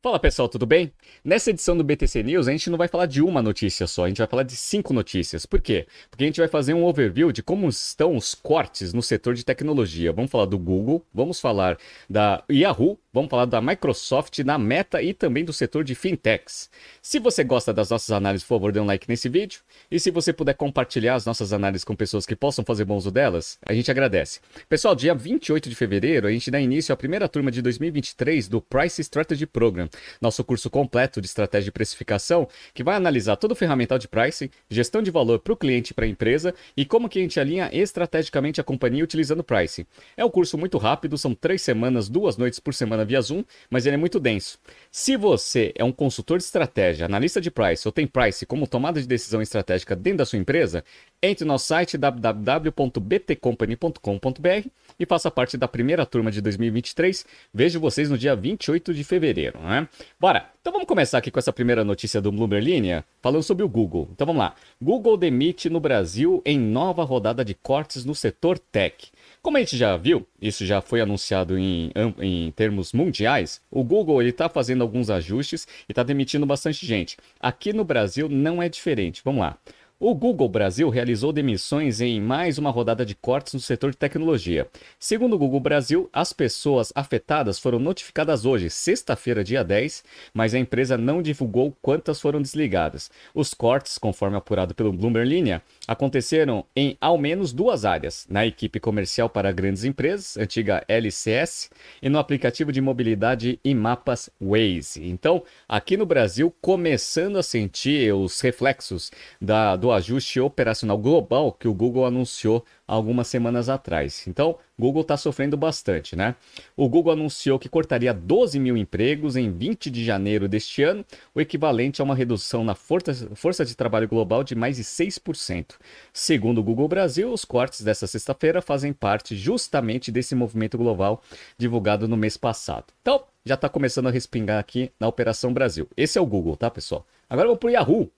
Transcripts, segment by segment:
Fala pessoal, tudo bem? Nessa edição do BTC News a gente não vai falar de uma notícia só, a gente vai falar de cinco notícias. Por quê? Porque a gente vai fazer um overview de como estão os cortes no setor de tecnologia. Vamos falar do Google, vamos falar da Yahoo, vamos falar da Microsoft, da Meta e também do setor de fintechs. Se você gosta das nossas análises, por favor, dê um like nesse vídeo. E se você puder compartilhar as nossas análises com pessoas que possam fazer bom uso delas, a gente agradece. Pessoal, dia 28 de fevereiro a gente dá início à primeira turma de 2023 do Price Strategy Program nosso curso completo de estratégia de precificação, que vai analisar todo o ferramental de pricing, gestão de valor para o cliente e para a empresa e como que a gente alinha estrategicamente a companhia utilizando pricing. É um curso muito rápido, são três semanas, duas noites por semana via Zoom, mas ele é muito denso. Se você é um consultor de estratégia, analista de price ou tem price como tomada de decisão estratégica dentro da sua empresa, entre no nosso site www.btcompany.com.br e faça parte da primeira turma de 2023. Vejo vocês no dia 28 de fevereiro, né? Bora! Então vamos começar aqui com essa primeira notícia do Bloomberg Linha, falando sobre o Google. Então vamos lá. Google demite no Brasil em nova rodada de cortes no setor tech. Como a gente já viu, isso já foi anunciado em, em termos mundiais, o Google está fazendo alguns ajustes e está demitindo bastante gente. Aqui no Brasil não é diferente. Vamos lá. O Google Brasil realizou demissões em mais uma rodada de cortes no setor de tecnologia. Segundo o Google Brasil, as pessoas afetadas foram notificadas hoje, sexta-feira, dia 10, mas a empresa não divulgou quantas foram desligadas. Os cortes, conforme apurado pelo Bloomberg Linha, aconteceram em ao menos duas áreas: na equipe comercial para grandes empresas, antiga LCS, e no aplicativo de mobilidade e mapas Waze. Então, aqui no Brasil, começando a sentir os reflexos da, do do ajuste operacional global que o Google anunciou algumas semanas atrás. Então, Google está sofrendo bastante, né? O Google anunciou que cortaria 12 mil empregos em 20 de janeiro deste ano, o equivalente a uma redução na força, força de trabalho global de mais de 6%. Segundo o Google Brasil, os cortes dessa sexta-feira fazem parte justamente desse movimento global divulgado no mês passado. Então, já está começando a respingar aqui na Operação Brasil. Esse é o Google, tá, pessoal? Agora vamos para o Yahoo.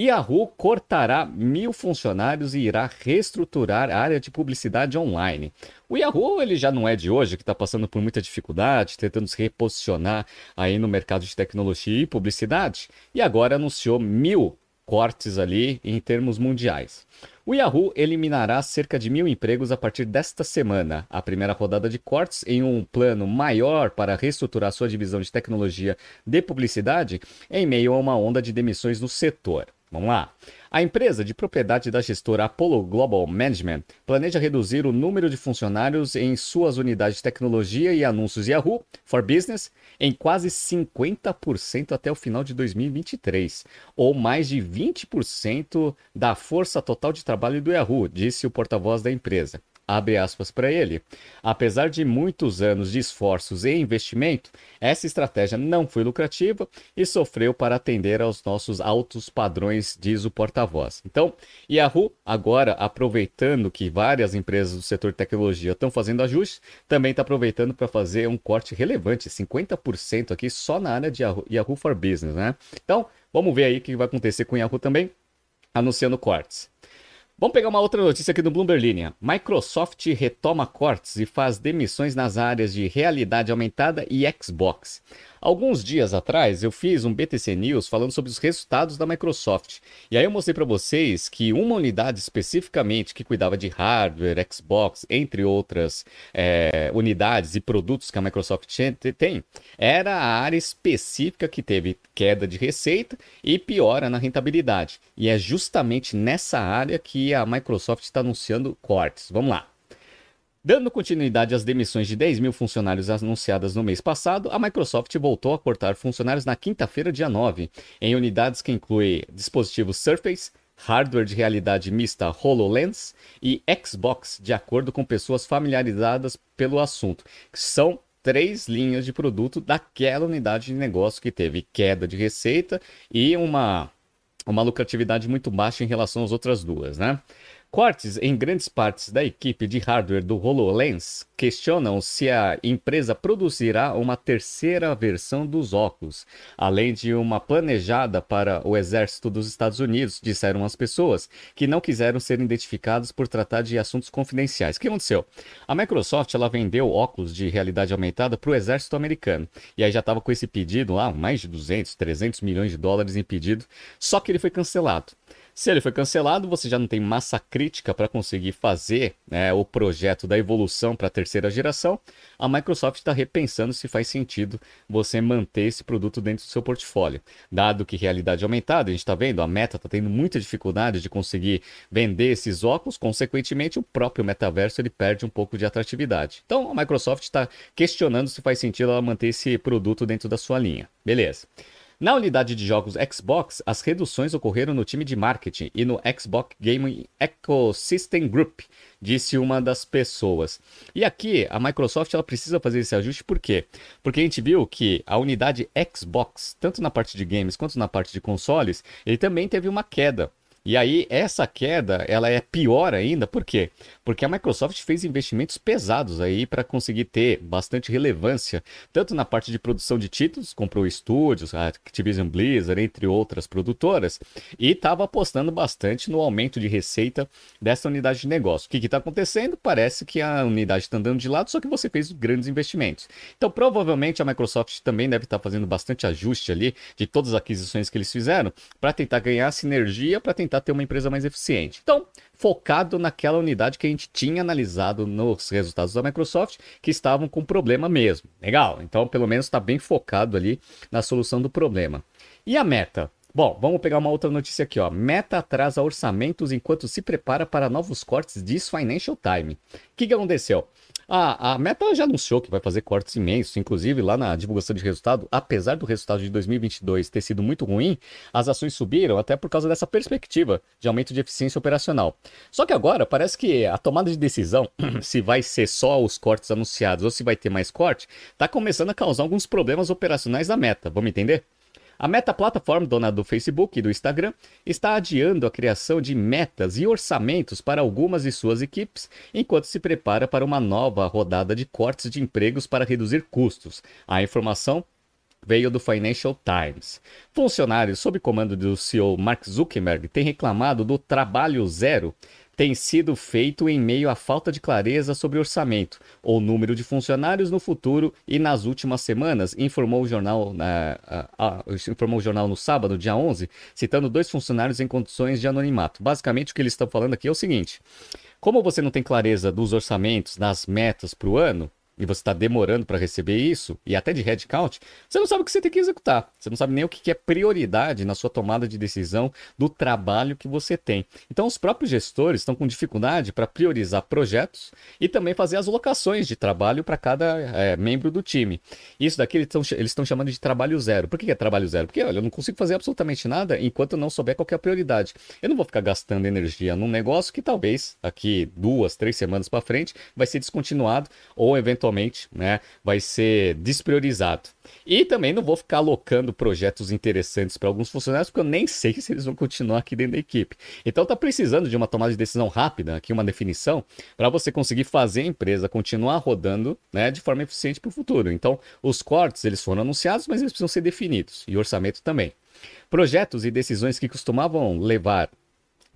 Yahoo cortará mil funcionários e irá reestruturar a área de publicidade online. O Yahoo ele já não é de hoje, que está passando por muita dificuldade, tentando se reposicionar aí no mercado de tecnologia e publicidade, e agora anunciou mil cortes ali em termos mundiais. O Yahoo eliminará cerca de mil empregos a partir desta semana. A primeira rodada de cortes em um plano maior para reestruturar sua divisão de tecnologia de publicidade em meio a uma onda de demissões no setor. Vamos lá. A empresa de propriedade da gestora Apollo Global Management planeja reduzir o número de funcionários em suas unidades de tecnologia e anúncios Yahoo for Business em quase 50% até o final de 2023, ou mais de 20% da força total de trabalho do Yahoo, disse o porta-voz da empresa abre aspas para ele. Apesar de muitos anos de esforços e investimento, essa estratégia não foi lucrativa e sofreu para atender aos nossos altos padrões, diz o porta-voz. Então, Yahoo, agora aproveitando que várias empresas do setor de tecnologia estão fazendo ajustes, também está aproveitando para fazer um corte relevante, 50% aqui só na área de Yahoo, Yahoo for Business, né? Então, vamos ver aí o que vai acontecer com o Yahoo também, anunciando cortes. Vamos pegar uma outra notícia aqui do Bloomberg Linha. Microsoft retoma cortes e faz demissões nas áreas de realidade aumentada e Xbox. Alguns dias atrás eu fiz um BTC News falando sobre os resultados da Microsoft. E aí eu mostrei para vocês que uma unidade especificamente que cuidava de hardware, Xbox, entre outras é, unidades e produtos que a Microsoft tem, era a área específica que teve queda de receita e piora na rentabilidade. E é justamente nessa área que a Microsoft está anunciando cortes. Vamos lá. Dando continuidade às demissões de 10 mil funcionários anunciadas no mês passado, a Microsoft voltou a cortar funcionários na quinta-feira, dia 9, em unidades que incluem dispositivos Surface, hardware de realidade mista HoloLens e Xbox, de acordo com pessoas familiarizadas pelo assunto, que são três linhas de produto daquela unidade de negócio que teve queda de receita e uma, uma lucratividade muito baixa em relação às outras duas, né? Cortes em grandes partes da equipe de hardware do HoloLens questionam se a empresa produzirá uma terceira versão dos óculos, além de uma planejada para o exército dos Estados Unidos, disseram as pessoas, que não quiseram ser identificadas por tratar de assuntos confidenciais. O que aconteceu? A Microsoft ela vendeu óculos de realidade aumentada para o exército americano. E aí já estava com esse pedido lá, mais de 200, 300 milhões de dólares em pedido, só que ele foi cancelado. Se ele foi cancelado, você já não tem massa crítica para conseguir fazer né, o projeto da evolução para a terceira geração. A Microsoft está repensando se faz sentido você manter esse produto dentro do seu portfólio. Dado que realidade aumentada, a gente está vendo, a Meta está tendo muita dificuldade de conseguir vender esses óculos, consequentemente, o próprio metaverso ele perde um pouco de atratividade. Então, a Microsoft está questionando se faz sentido ela manter esse produto dentro da sua linha. Beleza. Na unidade de jogos Xbox, as reduções ocorreram no time de marketing e no Xbox Gaming Ecosystem Group, disse uma das pessoas. E aqui a Microsoft ela precisa fazer esse ajuste por quê? Porque a gente viu que a unidade Xbox, tanto na parte de games quanto na parte de consoles, ele também teve uma queda. E aí, essa queda, ela é pior ainda, por quê? Porque a Microsoft fez investimentos pesados aí para conseguir ter bastante relevância, tanto na parte de produção de títulos, comprou estúdios, a Activision Blizzard, entre outras produtoras, e estava apostando bastante no aumento de receita dessa unidade de negócio. O que está acontecendo? Parece que a unidade está andando de lado, só que você fez grandes investimentos. Então, provavelmente a Microsoft também deve estar tá fazendo bastante ajuste ali de todas as aquisições que eles fizeram para tentar ganhar sinergia, para tentar tentar ter uma empresa mais eficiente. Então, focado naquela unidade que a gente tinha analisado nos resultados da Microsoft, que estavam com problema mesmo. Legal, então pelo menos está bem focado ali na solução do problema. E a meta? Bom, vamos pegar uma outra notícia aqui, ó. Meta atrasa orçamentos enquanto se prepara para novos cortes, diz Financial Times. O que, que aconteceu? A, a Meta já anunciou que vai fazer cortes imensos, inclusive lá na divulgação de resultado, apesar do resultado de 2022 ter sido muito ruim, as ações subiram até por causa dessa perspectiva de aumento de eficiência operacional. Só que agora parece que a tomada de decisão, se vai ser só os cortes anunciados ou se vai ter mais corte, está começando a causar alguns problemas operacionais da Meta. Vamos entender? A Meta Platform, dona do Facebook e do Instagram, está adiando a criação de metas e orçamentos para algumas de suas equipes, enquanto se prepara para uma nova rodada de cortes de empregos para reduzir custos. A informação veio do Financial Times. Funcionários sob comando do CEO Mark Zuckerberg têm reclamado do trabalho zero tem sido feito em meio à falta de clareza sobre orçamento ou número de funcionários no futuro e nas últimas semanas, informou o jornal, uh, uh, uh, informou o jornal no sábado, dia 11, citando dois funcionários em condições de anonimato. Basicamente, o que eles estão falando aqui é o seguinte: como você não tem clareza dos orçamentos, das metas para o ano, e você está demorando para receber isso, e até de headcount, você não sabe o que você tem que executar. Você não sabe nem o que é prioridade na sua tomada de decisão do trabalho que você tem. Então, os próprios gestores estão com dificuldade para priorizar projetos e também fazer as locações de trabalho para cada é, membro do time. Isso daqui eles estão chamando de trabalho zero. Por que é trabalho zero? Porque, olha, eu não consigo fazer absolutamente nada enquanto eu não souber qual é a prioridade. Eu não vou ficar gastando energia num negócio que talvez aqui duas, três semanas para frente vai ser descontinuado ou eventualmente eventualmente né, vai ser despriorizado. E também não vou ficar alocando projetos interessantes para alguns funcionários, porque eu nem sei se eles vão continuar aqui dentro da equipe. Então está precisando de uma tomada de decisão rápida, aqui uma definição, para você conseguir fazer a empresa continuar rodando né, de forma eficiente para o futuro. Então, os cortes eles foram anunciados, mas eles precisam ser definidos, e orçamento também. Projetos e decisões que costumavam levar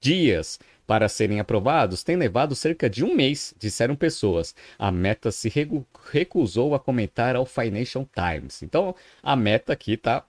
dias para serem aprovados têm levado cerca de um mês, disseram pessoas. A Meta se recusou a comentar ao Financial Times. Então, a Meta aqui está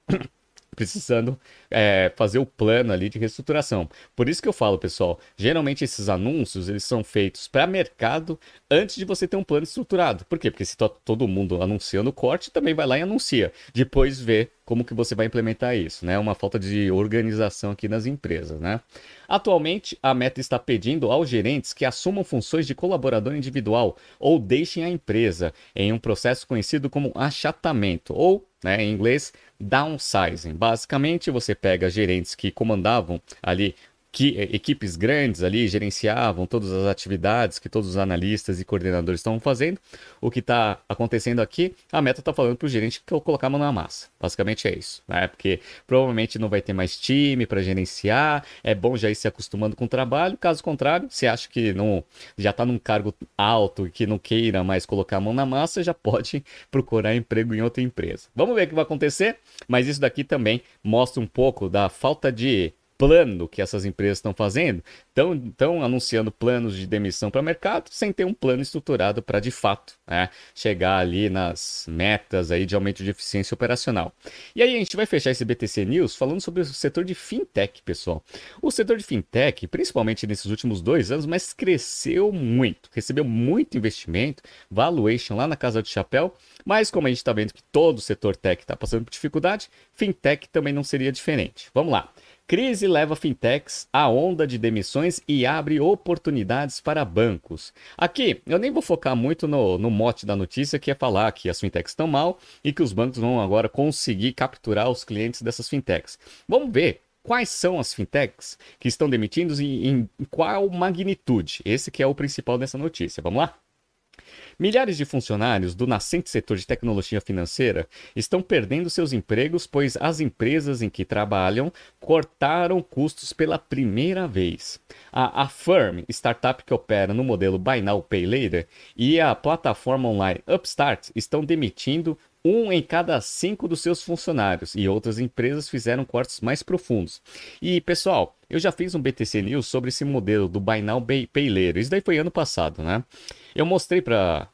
precisando é, fazer o plano ali de reestruturação. Por isso que eu falo, pessoal, geralmente esses anúncios eles são feitos para mercado antes de você ter um plano estruturado. Por quê? Porque se tá todo mundo anunciando o corte, também vai lá e anuncia. Depois vê como que você vai implementar isso, né? Uma falta de organização aqui nas empresas, né? Atualmente, a Meta está pedindo aos gerentes que assumam funções de colaborador individual ou deixem a empresa em um processo conhecido como achatamento ou, né, em inglês, downsizing. Basicamente, você pega gerentes que comandavam ali que, eh, equipes grandes ali gerenciavam todas as atividades que todos os analistas e coordenadores estavam fazendo. O que está acontecendo aqui, a meta está falando para o gerente que eu colocar a mão na massa. Basicamente é isso, né? Porque provavelmente não vai ter mais time para gerenciar, é bom já ir se acostumando com o trabalho. Caso contrário, se acha que não já está num cargo alto e que não queira mais colocar a mão na massa, já pode procurar emprego em outra empresa. Vamos ver o que vai acontecer, mas isso daqui também mostra um pouco da falta de plano que essas empresas estão fazendo, estão anunciando planos de demissão para o mercado sem ter um plano estruturado para de fato né, chegar ali nas metas aí de aumento de eficiência operacional. E aí a gente vai fechar esse BTC News falando sobre o setor de fintech, pessoal. O setor de fintech, principalmente nesses últimos dois anos, mas cresceu muito, recebeu muito investimento, valuation lá na casa do chapéu, mas como a gente está vendo que todo o setor tech está passando por dificuldade, fintech também não seria diferente. Vamos lá. Crise leva fintechs à onda de demissões e abre oportunidades para bancos. Aqui, eu nem vou focar muito no, no mote da notícia, que é falar que as fintechs estão mal e que os bancos vão agora conseguir capturar os clientes dessas fintechs. Vamos ver quais são as fintechs que estão demitindo e em qual magnitude. Esse que é o principal dessa notícia. Vamos lá? Milhares de funcionários do nascente setor de tecnologia financeira estão perdendo seus empregos, pois as empresas em que trabalham cortaram custos pela primeira vez. A Affirm, startup que opera no modelo Buy Now Pay Later, e a plataforma online Upstart estão demitindo um em cada cinco dos seus funcionários e outras empresas fizeram cortes mais profundos. E pessoal, eu já fiz um BTC News sobre esse modelo do Buy Now Pay Later. Isso daí foi ano passado, né? Eu mostrei para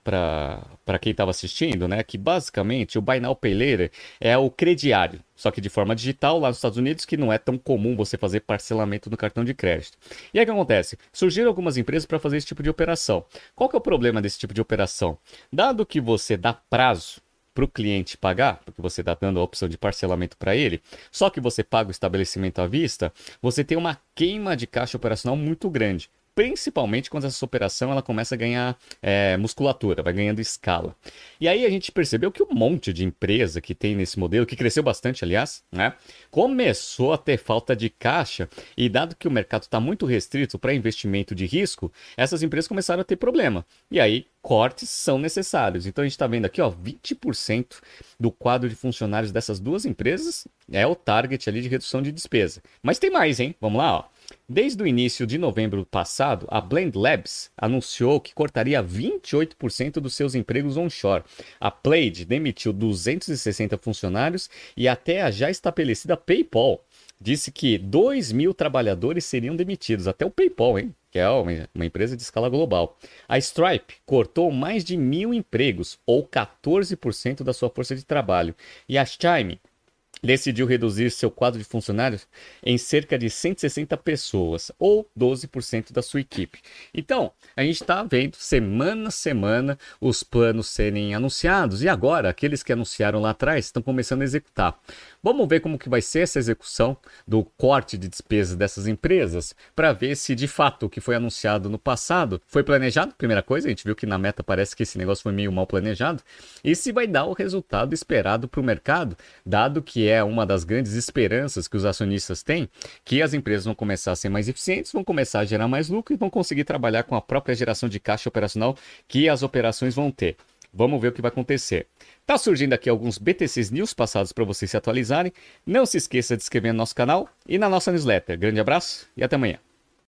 quem estava assistindo, né, que basicamente o Buy Now Pay Later é o crediário, só que de forma digital lá nos Estados Unidos, que não é tão comum você fazer parcelamento no cartão de crédito. E aí o que acontece? Surgiram algumas empresas para fazer esse tipo de operação. Qual que é o problema desse tipo de operação? Dado que você dá prazo para o cliente pagar, porque você está dando a opção de parcelamento para ele, só que você paga o estabelecimento à vista, você tem uma queima de caixa operacional muito grande principalmente quando essa operação ela começa a ganhar é, musculatura, vai ganhando escala. E aí a gente percebeu que um monte de empresa que tem nesse modelo, que cresceu bastante, aliás, né, começou a ter falta de caixa e dado que o mercado está muito restrito para investimento de risco, essas empresas começaram a ter problema. E aí cortes são necessários. Então a gente está vendo aqui, ó, 20% do quadro de funcionários dessas duas empresas é o target ali de redução de despesa. Mas tem mais, hein? Vamos lá, ó. Desde o início de novembro passado, a Blend Labs anunciou que cortaria 28% dos seus empregos onshore. A Plaid demitiu 260 funcionários e até a já estabelecida PayPal disse que 2 mil trabalhadores seriam demitidos. Até o PayPal, hein? que é uma, empresa de escala global. A Stripe cortou mais de mil empregos, ou 14% da sua força de trabalho. E a Chime decidiu reduzir seu quadro de funcionários em cerca de 160 pessoas, ou 12% da sua equipe. Então, a gente está vendo semana a semana os planos serem anunciados e agora aqueles que anunciaram lá atrás estão começando a executar. Vamos ver como que vai ser essa execução do corte de despesas dessas empresas para ver se de fato o que foi anunciado no passado foi planejado. Primeira coisa, a gente viu que na meta parece que esse negócio foi meio mal planejado e se vai dar o resultado esperado para o mercado, dado que é uma das grandes esperanças que os acionistas têm, que as empresas vão começar a ser mais eficientes, vão começar a gerar mais lucro e vão conseguir trabalhar com a própria geração de caixa operacional que as operações vão ter. Vamos ver o que vai acontecer. Tá surgindo aqui alguns BTCs News passados para vocês se atualizarem. Não se esqueça de inscrever no nosso canal e na nossa newsletter. Grande abraço e até amanhã.